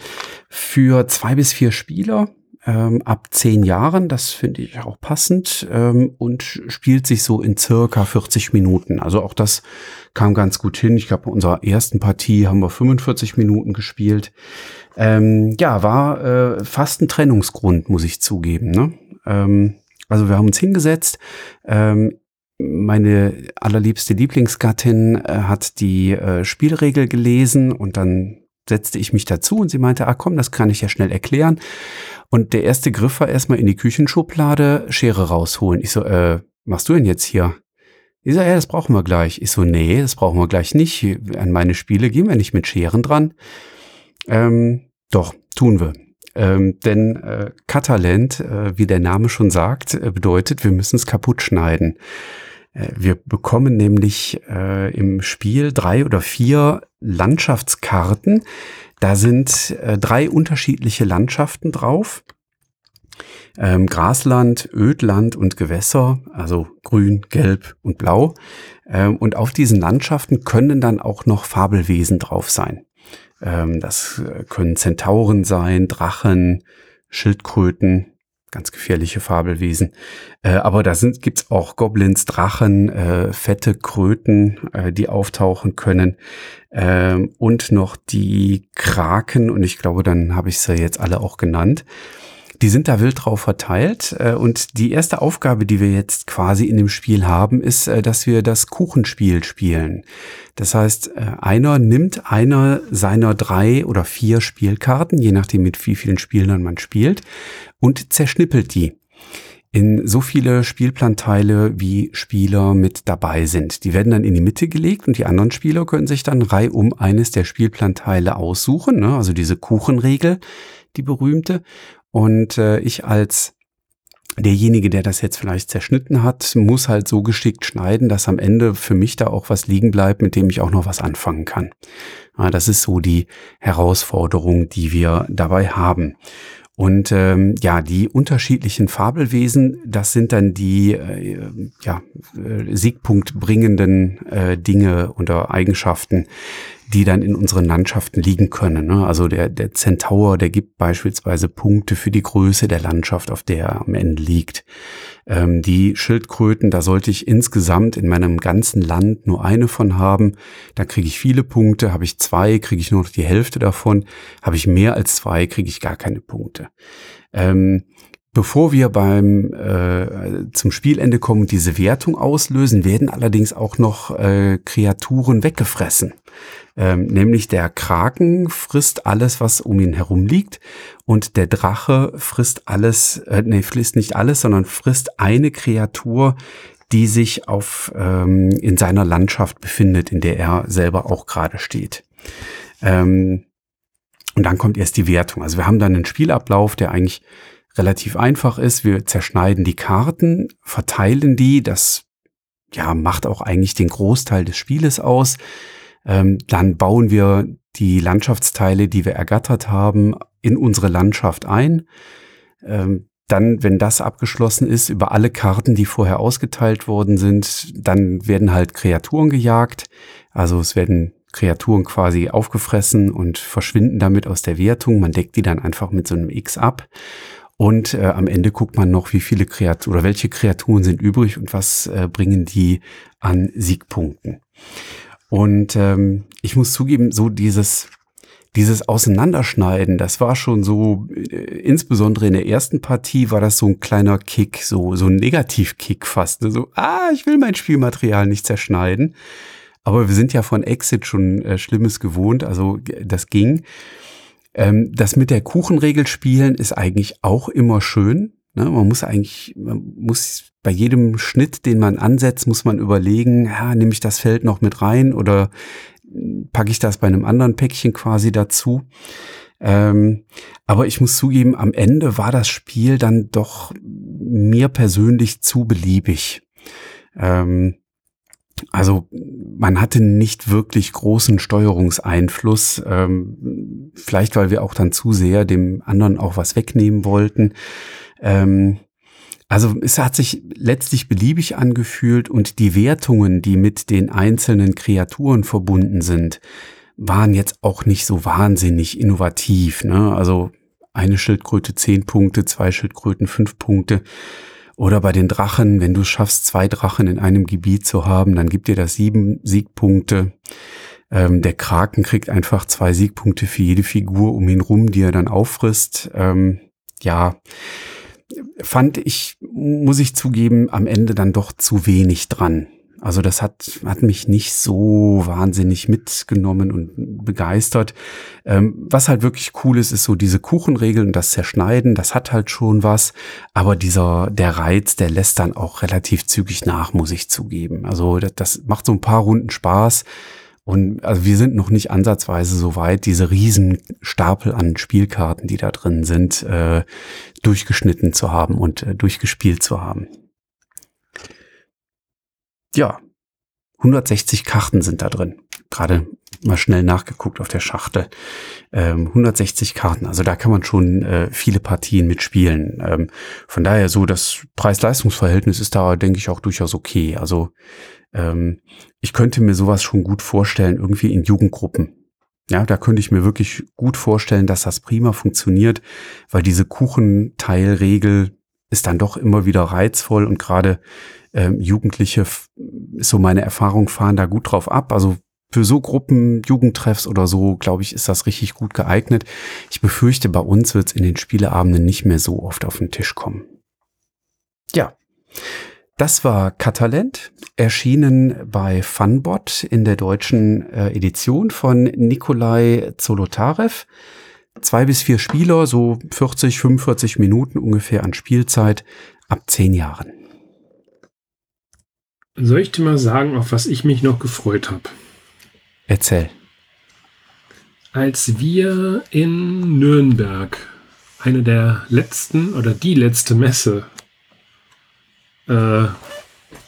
für zwei bis vier Spieler ähm, ab zehn Jahren, das finde ich auch passend ähm, und spielt sich so in circa 40 Minuten. Also auch das kam ganz gut hin. Ich glaube, bei unserer ersten Partie haben wir 45 Minuten gespielt. Ähm, ja, war äh, fast ein Trennungsgrund, muss ich zugeben. Ne? Ähm, also wir haben uns hingesetzt. Ähm, meine allerliebste Lieblingsgattin äh, hat die äh, Spielregel gelesen und dann setzte ich mich dazu und sie meinte, ah komm, das kann ich ja schnell erklären. Und der erste Griff war erstmal in die Küchenschublade, Schere rausholen. Ich so, äh, machst du denn jetzt hier? Ich so, ja, das brauchen wir gleich. Ich so, nee, das brauchen wir gleich nicht. An meine Spiele gehen wir nicht mit Scheren dran. Ähm, doch, tun wir. Ähm, denn äh, äh, wie der Name schon sagt, äh, bedeutet, wir müssen es kaputt schneiden. Äh, wir bekommen nämlich äh, im Spiel drei oder vier Landschaftskarten. Da sind äh, drei unterschiedliche Landschaften drauf. Ähm, Grasland, Ödland und Gewässer, also grün, gelb und blau. Ähm, und auf diesen Landschaften können dann auch noch Fabelwesen drauf sein. Ähm, das äh, können Zentauren sein, Drachen, Schildkröten, ganz gefährliche Fabelwesen. Äh, aber da sind, gibt's auch Goblins, Drachen, äh, fette Kröten, äh, die auftauchen können. Ähm, und noch die Kraken. Und ich glaube, dann habe ich sie jetzt alle auch genannt. Die sind da wild drauf verteilt. Äh, und die erste Aufgabe, die wir jetzt quasi in dem Spiel haben, ist, äh, dass wir das Kuchenspiel spielen. Das heißt, äh, einer nimmt einer seiner drei oder vier Spielkarten, je nachdem mit wie vielen Spielern man spielt, und zerschnippelt die in so viele Spielplanteile, wie Spieler mit dabei sind. Die werden dann in die Mitte gelegt und die anderen Spieler können sich dann reihum eines der Spielplanteile aussuchen, ne? also diese Kuchenregel, die berühmte. Und äh, ich als derjenige, der das jetzt vielleicht zerschnitten hat, muss halt so geschickt schneiden, dass am Ende für mich da auch was liegen bleibt, mit dem ich auch noch was anfangen kann. Ja, das ist so die Herausforderung, die wir dabei haben. Und ähm, ja, die unterschiedlichen Fabelwesen, das sind dann die äh, ja, äh, Siegpunkt bringenden äh, Dinge oder Eigenschaften, die dann in unseren Landschaften liegen können. Ne? Also der, der Centaur, der gibt beispielsweise Punkte für die Größe der Landschaft, auf der er am Ende liegt. Ähm, die Schildkröten, da sollte ich insgesamt in meinem ganzen Land nur eine von haben. Da kriege ich viele Punkte. Habe ich zwei, kriege ich nur noch die Hälfte davon. Habe ich mehr als zwei, kriege ich gar keine Punkte. Ähm, Bevor wir beim äh, zum Spielende kommen und diese Wertung auslösen, werden allerdings auch noch äh, Kreaturen weggefressen. Ähm, nämlich der Kraken frisst alles, was um ihn herum liegt, und der Drache frisst alles, äh, nee, frisst nicht alles, sondern frisst eine Kreatur, die sich auf ähm, in seiner Landschaft befindet, in der er selber auch gerade steht. Ähm, und dann kommt erst die Wertung. Also wir haben dann einen Spielablauf, der eigentlich relativ einfach ist. Wir zerschneiden die Karten, verteilen die. Das ja macht auch eigentlich den Großteil des Spieles aus. Ähm, dann bauen wir die Landschaftsteile, die wir ergattert haben, in unsere Landschaft ein. Ähm, dann, wenn das abgeschlossen ist, über alle Karten, die vorher ausgeteilt worden sind, dann werden halt Kreaturen gejagt. Also es werden Kreaturen quasi aufgefressen und verschwinden damit aus der Wertung. Man deckt die dann einfach mit so einem X ab. Und äh, am Ende guckt man noch, wie viele Kreaturen oder welche Kreaturen sind übrig und was äh, bringen die an Siegpunkten. Und ähm, ich muss zugeben, so dieses dieses Auseinanderschneiden, das war schon so, äh, insbesondere in der ersten Partie war das so ein kleiner Kick, so, so ein Negativ-Kick fast. So, ah, ich will mein Spielmaterial nicht zerschneiden. Aber wir sind ja von Exit schon äh, Schlimmes gewohnt, also das ging. Ähm, das mit der Kuchenregel spielen ist eigentlich auch immer schön. Ne? Man muss eigentlich, man muss bei jedem Schnitt, den man ansetzt, muss man überlegen, ja, nehme ich das Feld noch mit rein oder packe ich das bei einem anderen Päckchen quasi dazu. Ähm, aber ich muss zugeben, am Ende war das Spiel dann doch mir persönlich zu beliebig. Ähm, also man hatte nicht wirklich großen Steuerungseinfluss, ähm, vielleicht weil wir auch dann zu sehr dem anderen auch was wegnehmen wollten. Ähm, also es hat sich letztlich beliebig angefühlt und die Wertungen, die mit den einzelnen Kreaturen verbunden sind, waren jetzt auch nicht so wahnsinnig innovativ. Ne? Also eine Schildkröte zehn Punkte, zwei Schildkröten fünf Punkte. Oder bei den Drachen, wenn du schaffst, zwei Drachen in einem Gebiet zu haben, dann gibt dir das sieben Siegpunkte. Ähm, der Kraken kriegt einfach zwei Siegpunkte für jede Figur um ihn rum, die er dann auffrisst. Ähm, ja, fand ich, muss ich zugeben, am Ende dann doch zu wenig dran. Also das hat, hat mich nicht so wahnsinnig mitgenommen und begeistert. Ähm, was halt wirklich cool ist, ist so diese Kuchenregeln, das Zerschneiden, das hat halt schon was. Aber dieser, der Reiz, der lässt dann auch relativ zügig nach, muss ich zugeben. Also das, das macht so ein paar Runden Spaß. Und also wir sind noch nicht ansatzweise so weit, diese riesen Stapel an Spielkarten, die da drin sind, äh, durchgeschnitten zu haben und äh, durchgespielt zu haben. Ja, 160 Karten sind da drin. Gerade mal schnell nachgeguckt auf der Schachtel. Ähm, 160 Karten, also da kann man schon äh, viele Partien mitspielen. Ähm, von daher so das Preis-Leistungs-Verhältnis ist da, denke ich, auch durchaus okay. Also ähm, ich könnte mir sowas schon gut vorstellen, irgendwie in Jugendgruppen. Ja, da könnte ich mir wirklich gut vorstellen, dass das prima funktioniert, weil diese Kuchenteilregel ist dann doch immer wieder reizvoll und gerade ähm, Jugendliche, ist so meine Erfahrung, fahren da gut drauf ab. Also für so Gruppen, Jugendtreffs oder so, glaube ich, ist das richtig gut geeignet. Ich befürchte, bei uns wird es in den Spieleabenden nicht mehr so oft auf den Tisch kommen. Ja. Das war Katalent, erschienen bei Funbot in der deutschen äh, Edition von Nikolai Zolotarev. Zwei bis vier Spieler, so 40, 45 Minuten ungefähr an Spielzeit ab zehn Jahren. Soll ich dir mal sagen, auf was ich mich noch gefreut habe? Erzähl. Als wir in Nürnberg eine der letzten oder die letzte Messe, äh,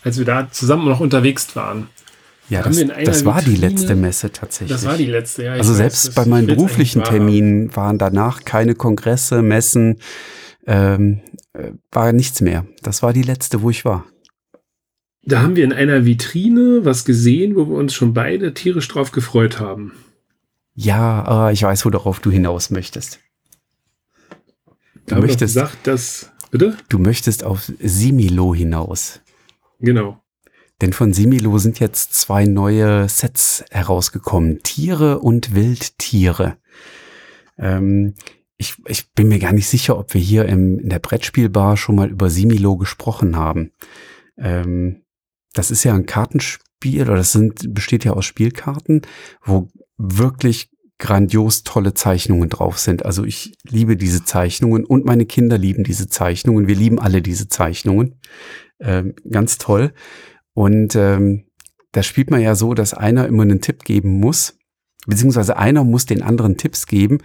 als wir da zusammen noch unterwegs waren, Ja, das, das war die letzte Messe tatsächlich. Das war die letzte, ja. Also selbst bei meinen beruflichen Terminen waren danach keine Kongresse, Messen, ähm, äh, war nichts mehr. Das war die letzte, wo ich war. Da haben wir in einer Vitrine was gesehen, wo wir uns schon beide tierisch drauf gefreut haben. Ja, äh, ich weiß, worauf du hinaus möchtest. Du da möchtest, gesagt, dass, bitte? Du möchtest auf Similo hinaus. Genau. Denn von Similo sind jetzt zwei neue Sets herausgekommen. Tiere und Wildtiere. Ähm, ich, ich bin mir gar nicht sicher, ob wir hier im, in der Brettspielbar schon mal über Similo gesprochen haben. Ähm, das ist ja ein Kartenspiel oder das sind, besteht ja aus Spielkarten, wo wirklich grandios tolle Zeichnungen drauf sind. Also ich liebe diese Zeichnungen und meine Kinder lieben diese Zeichnungen. Wir lieben alle diese Zeichnungen. Ähm, ganz toll. Und ähm, da spielt man ja so, dass einer immer einen Tipp geben muss, beziehungsweise einer muss den anderen Tipps geben,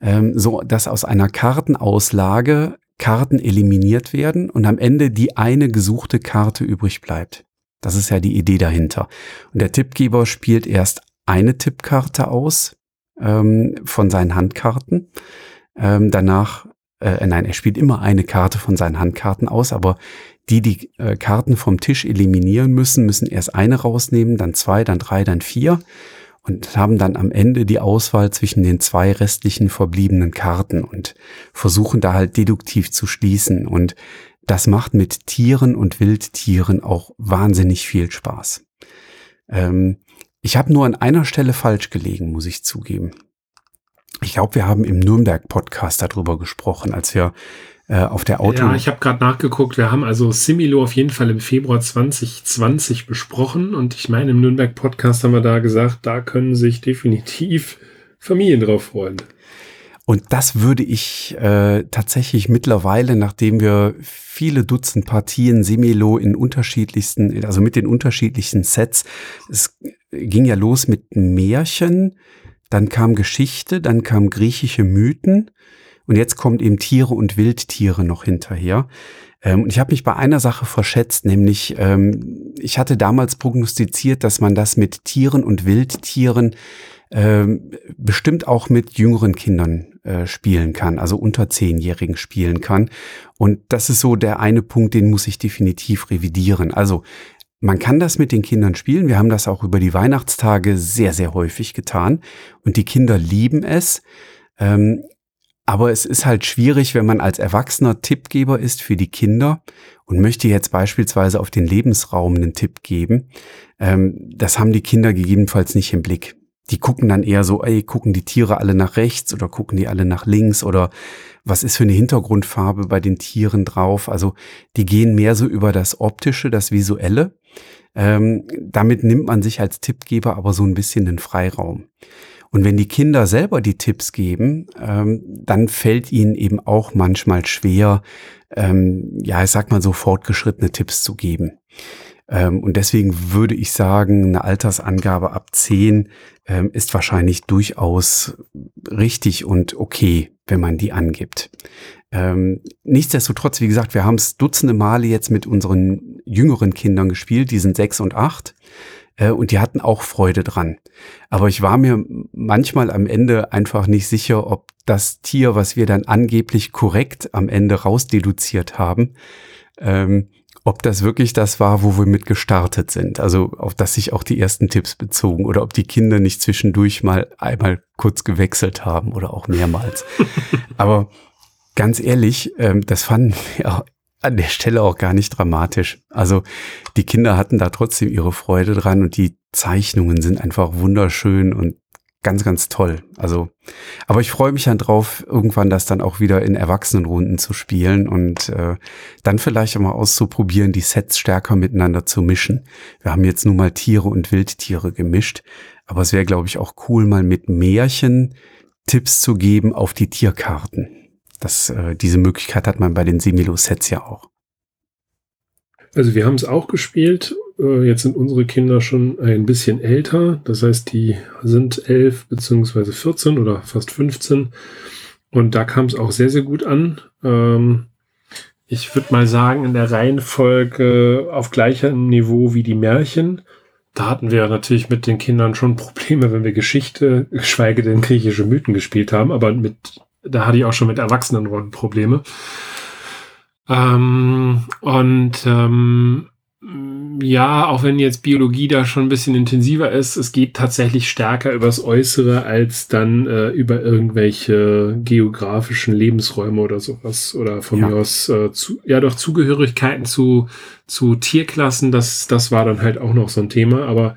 ähm, so dass aus einer Kartenauslage Karten eliminiert werden und am Ende die eine gesuchte Karte übrig bleibt. Das ist ja die Idee dahinter. Und der Tippgeber spielt erst eine Tippkarte aus ähm, von seinen Handkarten. Ähm, danach, äh, nein, er spielt immer eine Karte von seinen Handkarten aus, aber die, die äh, Karten vom Tisch eliminieren müssen, müssen erst eine rausnehmen, dann zwei, dann drei, dann vier und haben dann am Ende die Auswahl zwischen den zwei restlichen verbliebenen Karten und versuchen da halt deduktiv zu schließen. Und das macht mit Tieren und Wildtieren auch wahnsinnig viel Spaß. Ähm, ich habe nur an einer Stelle falsch gelegen, muss ich zugeben. Ich glaube, wir haben im Nürnberg-Podcast darüber gesprochen, als wir äh, auf der Auto. Ja, ich habe gerade nachgeguckt. Wir haben also Similo auf jeden Fall im Februar 2020 besprochen und ich meine, im Nürnberg-Podcast haben wir da gesagt, da können sich definitiv Familien drauf freuen. Und das würde ich äh, tatsächlich mittlerweile, nachdem wir viele Dutzend Partien Similo in unterschiedlichsten, also mit den unterschiedlichsten Sets, es ging ja los mit Märchen, dann kam Geschichte, dann kam griechische Mythen und jetzt kommt eben Tiere und Wildtiere noch hinterher. Ähm, und ich habe mich bei einer Sache verschätzt, nämlich ähm, ich hatte damals prognostiziert, dass man das mit Tieren und Wildtieren ähm, bestimmt auch mit jüngeren Kindern äh, spielen kann, also unter Zehnjährigen spielen kann. Und das ist so der eine Punkt, den muss ich definitiv revidieren. Also man kann das mit den Kindern spielen. Wir haben das auch über die Weihnachtstage sehr, sehr häufig getan. Und die Kinder lieben es. Ähm, aber es ist halt schwierig, wenn man als Erwachsener Tippgeber ist für die Kinder und möchte jetzt beispielsweise auf den Lebensraum einen Tipp geben. Ähm, das haben die Kinder gegebenenfalls nicht im Blick die gucken dann eher so, ey, gucken die Tiere alle nach rechts oder gucken die alle nach links oder was ist für eine Hintergrundfarbe bei den Tieren drauf? Also die gehen mehr so über das Optische, das Visuelle. Ähm, damit nimmt man sich als Tippgeber aber so ein bisschen den Freiraum. Und wenn die Kinder selber die Tipps geben, ähm, dann fällt ihnen eben auch manchmal schwer, ähm, ja, ich sag mal so fortgeschrittene Tipps zu geben. Ähm, und deswegen würde ich sagen, eine Altersangabe ab 10 ähm, ist wahrscheinlich durchaus richtig und okay, wenn man die angibt. Ähm, nichtsdestotrotz, wie gesagt, wir haben es dutzende Male jetzt mit unseren jüngeren Kindern gespielt, die sind sechs und acht. Äh, und die hatten auch Freude dran. Aber ich war mir manchmal am Ende einfach nicht sicher, ob das Tier, was wir dann angeblich korrekt am Ende rausdeduziert haben, ähm, ob das wirklich das war, wo wir mit gestartet sind. Also auf das sich auch die ersten Tipps bezogen oder ob die Kinder nicht zwischendurch mal einmal kurz gewechselt haben oder auch mehrmals. Aber ganz ehrlich, ähm, das fanden wir an der Stelle auch gar nicht dramatisch. Also die Kinder hatten da trotzdem ihre Freude dran und die Zeichnungen sind einfach wunderschön und ganz, ganz toll. Also, aber ich freue mich dann drauf, irgendwann das dann auch wieder in Erwachsenenrunden zu spielen und äh, dann vielleicht auch mal auszuprobieren, die Sets stärker miteinander zu mischen. Wir haben jetzt nun mal Tiere und Wildtiere gemischt, aber es wäre, glaube ich, auch cool, mal mit Märchen Tipps zu geben auf die Tierkarten. Das, äh, diese Möglichkeit hat man bei den Similo-Sets ja auch. Also wir haben es auch gespielt. Äh, jetzt sind unsere Kinder schon ein bisschen älter. Das heißt, die sind elf beziehungsweise 14 oder fast 15. Und da kam es auch sehr, sehr gut an. Ähm, ich würde mal sagen, in der Reihenfolge auf gleichem Niveau wie die Märchen. da hatten wir natürlich mit den Kindern schon Probleme, wenn wir Geschichte, geschweige denn griechische Mythen gespielt haben, aber mit, da hatte ich auch schon mit Erwachsenen Probleme. Ähm, und ähm, ja, auch wenn jetzt Biologie da schon ein bisschen intensiver ist, es geht tatsächlich stärker übers Äußere als dann äh, über irgendwelche geografischen Lebensräume oder sowas. Oder von ja. mir aus, äh, zu, ja doch, Zugehörigkeiten zu, zu Tierklassen, das, das war dann halt auch noch so ein Thema, aber.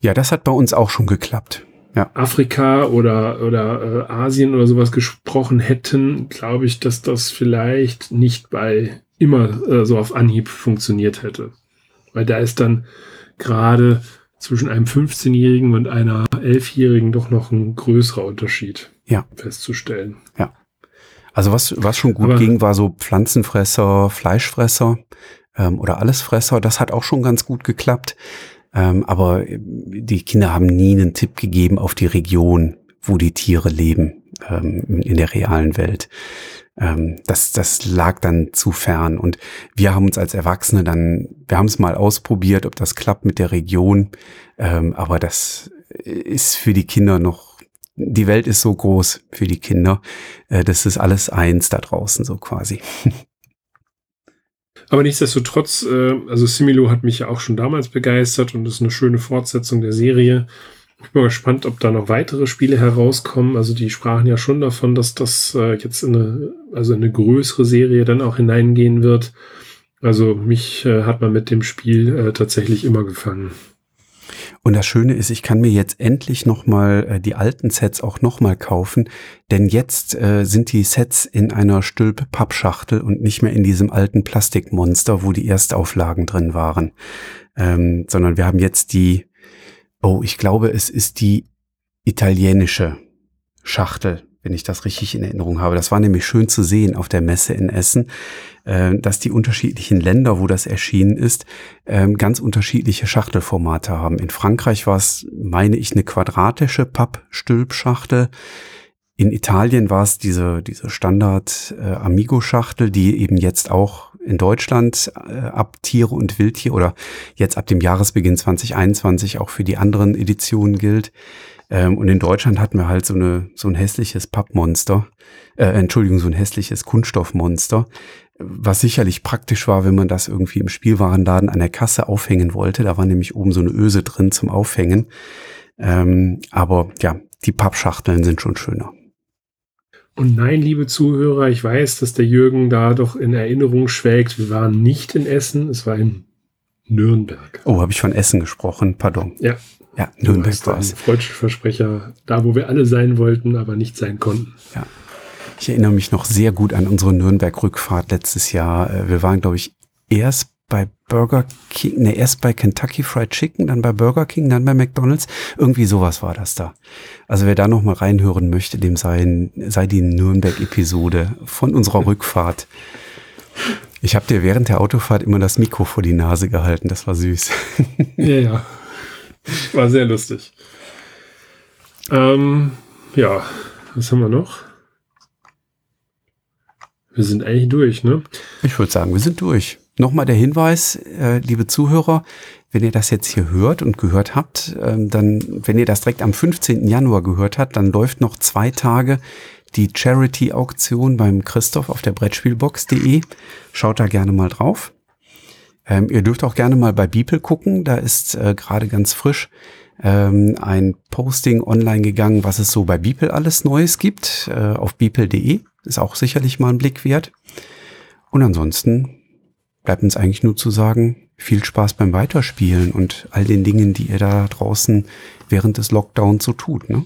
Ja, das hat bei uns auch schon geklappt. Ja. Afrika oder, oder äh, Asien oder sowas gesprochen hätten, glaube ich, dass das vielleicht nicht bei immer äh, so auf Anhieb funktioniert hätte. Weil da ist dann gerade zwischen einem 15-Jährigen und einer 11-Jährigen doch noch ein größerer Unterschied ja. festzustellen. Ja. Also was, was schon gut Aber, ging, war so Pflanzenfresser, Fleischfresser ähm, oder Allesfresser. Das hat auch schon ganz gut geklappt. Ähm, aber die Kinder haben nie einen Tipp gegeben auf die Region, wo die Tiere leben ähm, in der realen Welt ähm, das, das lag dann zu fern. Und wir haben uns als Erwachsene dann, wir haben es mal ausprobiert, ob das klappt mit der Region, ähm, aber das ist für die Kinder noch, die Welt ist so groß für die Kinder, äh, das ist alles eins da draußen so quasi. Aber nichtsdestotrotz, äh, also Similo hat mich ja auch schon damals begeistert und ist eine schöne Fortsetzung der Serie. Ich bin mal gespannt, ob da noch weitere Spiele herauskommen. Also die sprachen ja schon davon, dass das äh, jetzt in eine, also eine größere Serie dann auch hineingehen wird. Also mich äh, hat man mit dem Spiel äh, tatsächlich immer gefangen. Und das Schöne ist, ich kann mir jetzt endlich nochmal äh, die alten Sets auch nochmal kaufen, denn jetzt äh, sind die Sets in einer Stülp-Pappschachtel und nicht mehr in diesem alten Plastikmonster, wo die Erstauflagen drin waren, ähm, sondern wir haben jetzt die Oh, ich glaube, es ist die italienische Schachtel, wenn ich das richtig in Erinnerung habe. Das war nämlich schön zu sehen auf der Messe in Essen, äh, dass die unterschiedlichen Länder, wo das erschienen ist, äh, ganz unterschiedliche Schachtelformate haben. In Frankreich war es, meine ich, eine quadratische Pappstülpschachtel. In Italien war es diese, diese Standard äh, die eben jetzt auch in Deutschland äh, ab Tiere und Wildtier oder jetzt ab dem Jahresbeginn 2021 auch für die anderen Editionen gilt. Ähm, und in Deutschland hatten wir halt so, eine, so ein hässliches Pappmonster, äh, Entschuldigung, so ein hässliches Kunststoffmonster, was sicherlich praktisch war, wenn man das irgendwie im Spielwarenladen an der Kasse aufhängen wollte. Da war nämlich oben so eine Öse drin zum Aufhängen. Ähm, aber ja, die Pappschachteln sind schon schöner. Und nein, liebe Zuhörer, ich weiß, dass der Jürgen da doch in Erinnerung schwelgt. Wir waren nicht in Essen, es war in Nürnberg. Oh, habe ich von Essen gesprochen, pardon. Ja. Ja, Nürnberg war es. Versprecher, da wo wir alle sein wollten, aber nicht sein konnten. Ja. Ich erinnere mich noch sehr gut an unsere Nürnberg-Rückfahrt letztes Jahr. Äh, wir waren, glaube ich, erst bei Burger King, ne, erst bei Kentucky Fried Chicken, dann bei Burger King, dann bei McDonald's. Irgendwie sowas war das da. Also wer da noch mal reinhören möchte, dem sei, sei die Nürnberg-Episode von unserer Rückfahrt. Ich habe dir während der Autofahrt immer das Mikro vor die Nase gehalten. Das war süß. Ja, ja. War sehr lustig. Ähm, ja, was haben wir noch? Wir sind eigentlich durch, ne? Ich würde sagen, wir sind durch. Nochmal der Hinweis, äh, liebe Zuhörer, wenn ihr das jetzt hier hört und gehört habt, äh, dann, wenn ihr das direkt am 15. Januar gehört habt, dann läuft noch zwei Tage die Charity-Auktion beim Christoph auf der Brettspielbox.de. Schaut da gerne mal drauf. Ähm, ihr dürft auch gerne mal bei Beeple gucken, da ist äh, gerade ganz frisch ähm, ein Posting online gegangen, was es so bei Beeple alles Neues gibt, äh, auf beeple.de. Ist auch sicherlich mal ein Blick wert. Und ansonsten bleibt uns eigentlich nur zu sagen, viel Spaß beim Weiterspielen und all den Dingen, die ihr da draußen während des Lockdowns so tut. Ne?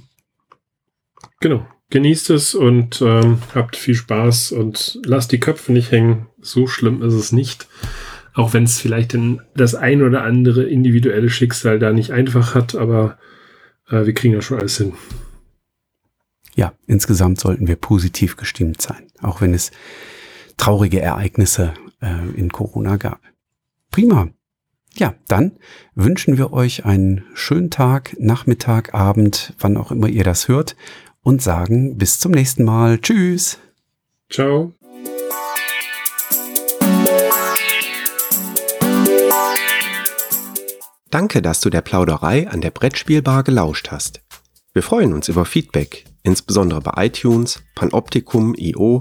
Genau. Genießt es und ähm, habt viel Spaß und lasst die Köpfe nicht hängen. So schlimm ist es nicht. Auch wenn es vielleicht in das ein oder andere individuelle Schicksal da nicht einfach hat, aber äh, wir kriegen ja schon alles hin. Ja, insgesamt sollten wir positiv gestimmt sein, auch wenn es traurige Ereignisse äh, in Corona gab. Prima. Ja, dann wünschen wir euch einen schönen Tag, Nachmittag, Abend, wann auch immer ihr das hört und sagen bis zum nächsten Mal. Tschüss. Ciao. Danke, dass du der Plauderei an der Brettspielbar gelauscht hast. Wir freuen uns über Feedback, insbesondere bei iTunes, Panoptikum, IO